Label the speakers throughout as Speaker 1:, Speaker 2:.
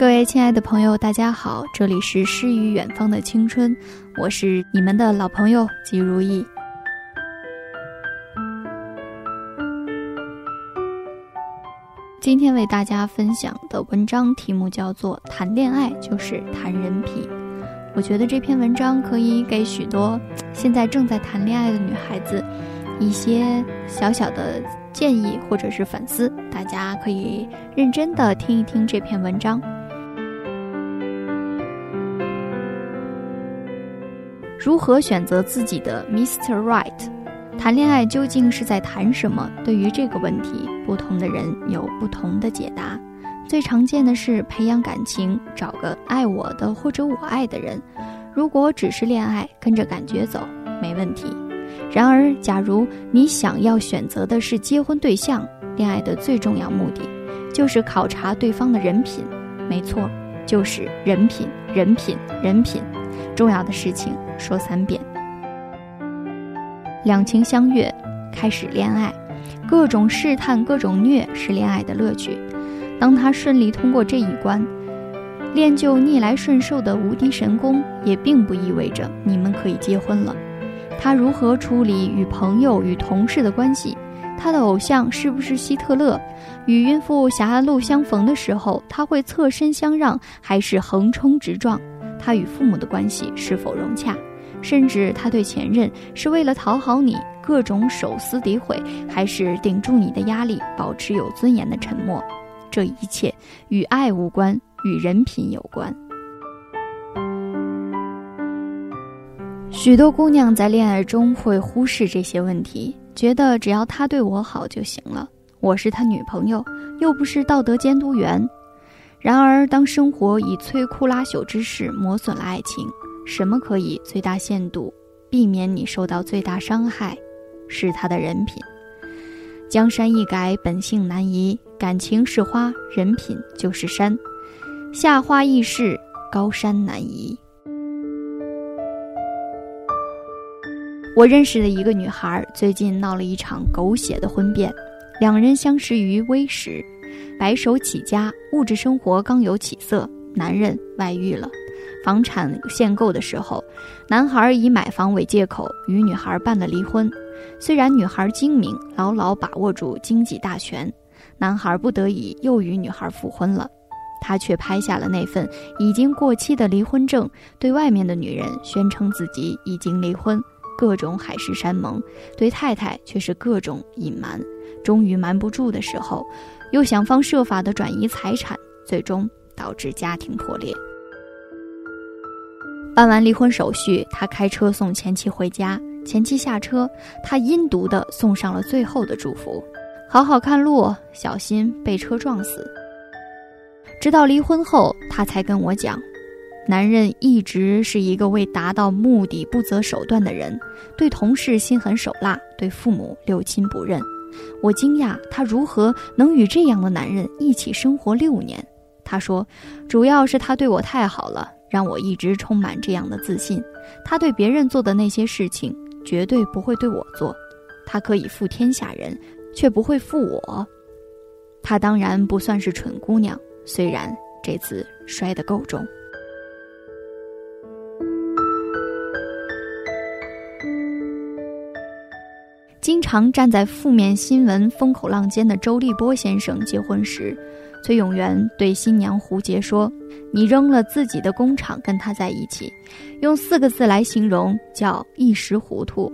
Speaker 1: 各位亲爱的朋友，大家好，这里是诗与远方的青春，我是你们的老朋友吉如意。今天为大家分享的文章题目叫做《谈恋爱就是谈人品》。我觉得这篇文章可以给许多现在正在谈恋爱的女孩子一些小小的建议或者是反思，大家可以认真的听一听这篇文章。如何选择自己的 Mr. Right？谈恋爱究竟是在谈什么？对于这个问题，不同的人有不同的解答。最常见的是培养感情，找个爱我的或者我爱的人。如果只是恋爱，跟着感觉走，没问题。然而，假如你想要选择的是结婚对象，恋爱的最重要目的就是考察对方的人品。没错，就是人品，人品，人品。重要的事情说三遍。两情相悦，开始恋爱，各种试探，各种虐，是恋爱的乐趣。当他顺利通过这一关，练就逆来顺受的无敌神功，也并不意味着你们可以结婚了。他如何处理与朋友、与同事的关系？他的偶像是不是希特勒？与孕妇狭路相逢的时候，他会侧身相让，还是横冲直撞？他与父母的关系是否融洽？甚至他对前任是为了讨好你，各种手撕诋毁，还是顶住你的压力，保持有尊严的沉默？这一切与爱无关，与人品有关。许多姑娘在恋爱中会忽视这些问题，觉得只要他对我好就行了。我是他女朋友，又不是道德监督员。然而，当生活以摧枯拉朽之势磨损了爱情，什么可以最大限度避免你受到最大伤害？是他的人品。江山易改，本性难移。感情是花，人品就是山。夏花易逝，高山难移。我认识的一个女孩，最近闹了一场狗血的婚变。两人相识于微时。白手起家，物质生活刚有起色，男人外遇了。房产限购的时候，男孩以买房为借口与女孩办了离婚。虽然女孩精明，牢牢把握住经济大权，男孩不得已又与女孩复婚了。他却拍下了那份已经过期的离婚证，对外面的女人宣称自己已经离婚，各种海誓山盟，对太太却是各种隐瞒。终于瞒不住的时候。又想方设法的转移财产，最终导致家庭破裂。办完离婚手续，他开车送前妻回家。前妻下车，他阴毒的送上了最后的祝福：“好好看路，小心被车撞死。”直到离婚后，他才跟我讲，男人一直是一个为达到目的不择手段的人，对同事心狠手辣，对父母六亲不认。我惊讶他如何能与这样的男人一起生活六年。他说，主要是他对我太好了，让我一直充满这样的自信。他对别人做的那些事情，绝对不会对我做。他可以负天下人，却不会负我。他当然不算是蠢姑娘，虽然这次摔得够重。经常站在负面新闻风口浪尖的周立波先生结婚时，崔永元对新娘胡洁说：“你扔了自己的工厂跟他在一起，用四个字来形容叫一时糊涂。”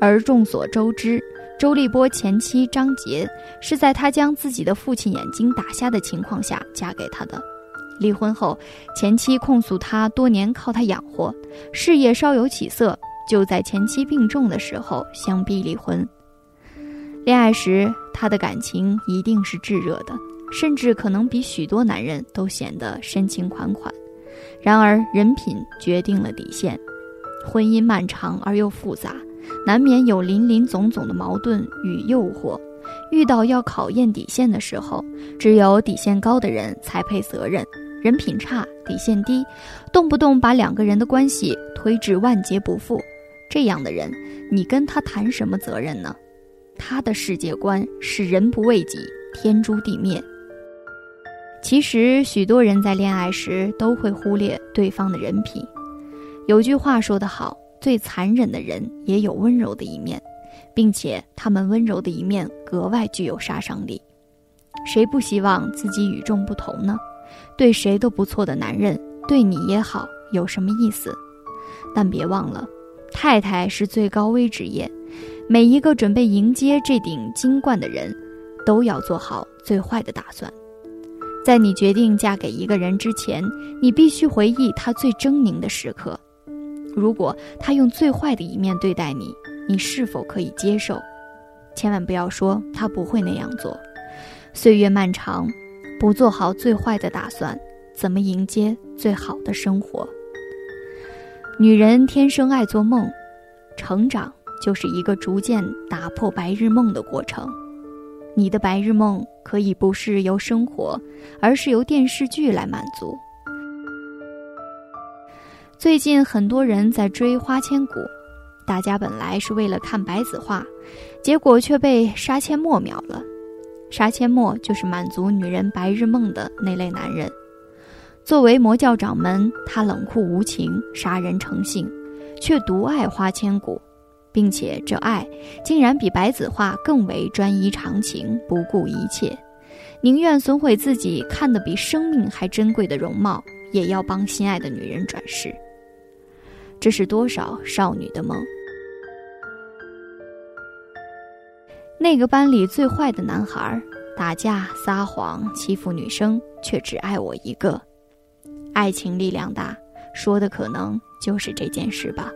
Speaker 1: 而众所周知，周立波前妻张杰是在他将自己的父亲眼睛打瞎的情况下嫁给他的。离婚后，前妻控诉他多年靠他养活，事业稍有起色。就在前妻病重的时候相逼离婚。恋爱时，他的感情一定是炙热的，甚至可能比许多男人都显得深情款款。然而，人品决定了底线。婚姻漫长而又复杂，难免有林林总总的矛盾与诱惑。遇到要考验底线的时候，只有底线高的人才配责任。人品差、底线低，动不动把两个人的关系推至万劫不复。这样的人，你跟他谈什么责任呢？他的世界观是人不为己，天诛地灭。其实，许多人在恋爱时都会忽略对方的人品。有句话说得好：“最残忍的人也有温柔的一面，并且他们温柔的一面格外具有杀伤力。”谁不希望自己与众不同呢？对谁都不错的男人，对你也好，有什么意思？但别忘了，太太是最高危职业，每一个准备迎接这顶金冠的人，都要做好最坏的打算。在你决定嫁给一个人之前，你必须回忆他最狰狞的时刻。如果他用最坏的一面对待你，你是否可以接受？千万不要说他不会那样做。岁月漫长，不做好最坏的打算，怎么迎接最好的生活？女人天生爱做梦，成长就是一个逐渐打破白日梦的过程。你的白日梦可以不是由生活，而是由电视剧来满足。最近很多人在追《花千骨》，大家本来是为了看白子画，结果却被杀阡陌秒了。杀阡陌就是满足女人白日梦的那类男人。作为魔教掌门，他冷酷无情，杀人成性，却独爱花千骨。并且这爱竟然比白子画更为专一长情，不顾一切，宁愿损毁自己看得比生命还珍贵的容貌，也要帮心爱的女人转世。这是多少少女的梦？那个班里最坏的男孩，打架、撒谎、欺负女生，却只爱我一个。爱情力量大，说的可能就是这件事吧。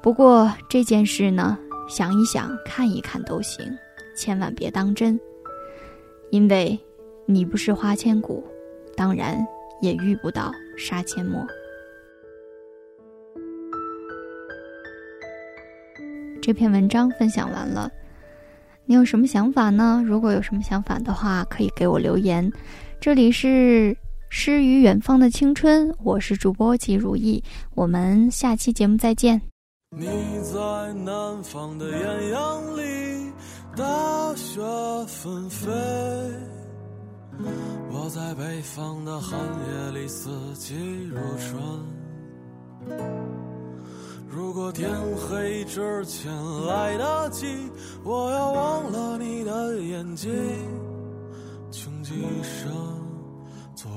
Speaker 1: 不过这件事呢，想一想、看一看都行，千万别当真，因为你不是花千骨，当然也遇不到杀阡陌。这篇文章分享完了，你有什么想法呢？如果有什么想法的话，可以给我留言。这里是诗与远方的青春，我是主播季如意，我们下期节目再见。
Speaker 2: 你在南方的艳阳里，大雪纷飞；我在北方的寒夜里，四季如春。如果天黑之前来得及，我要忘了你的眼睛，穷极一生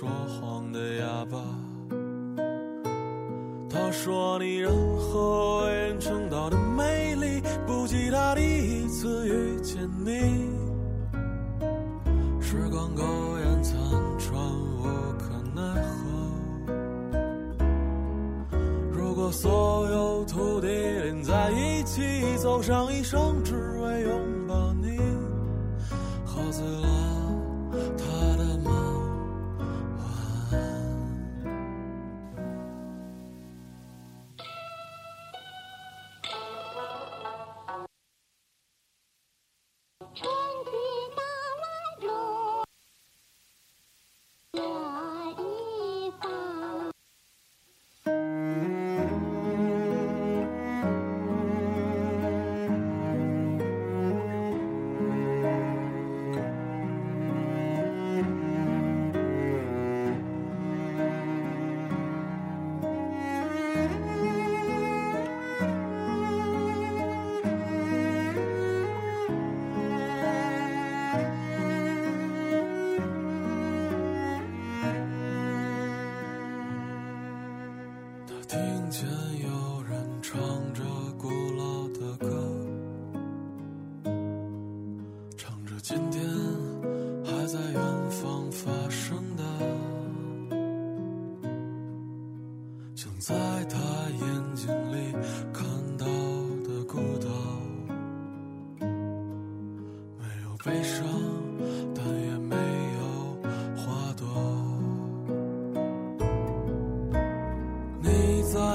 Speaker 2: 说谎的哑巴。他说：“你任何为人称道的美丽，不及他第一次遇见你。时光苟延残喘，无可奈何。如果所有土地连在一起，走上一生，只为拥抱你，喝醉了听见有人唱着古老的歌，唱着今天还在远方发生的。想在他。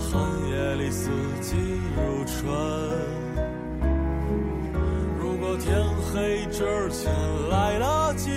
Speaker 2: 寒夜里，四季如春。如果天黑之前来得及，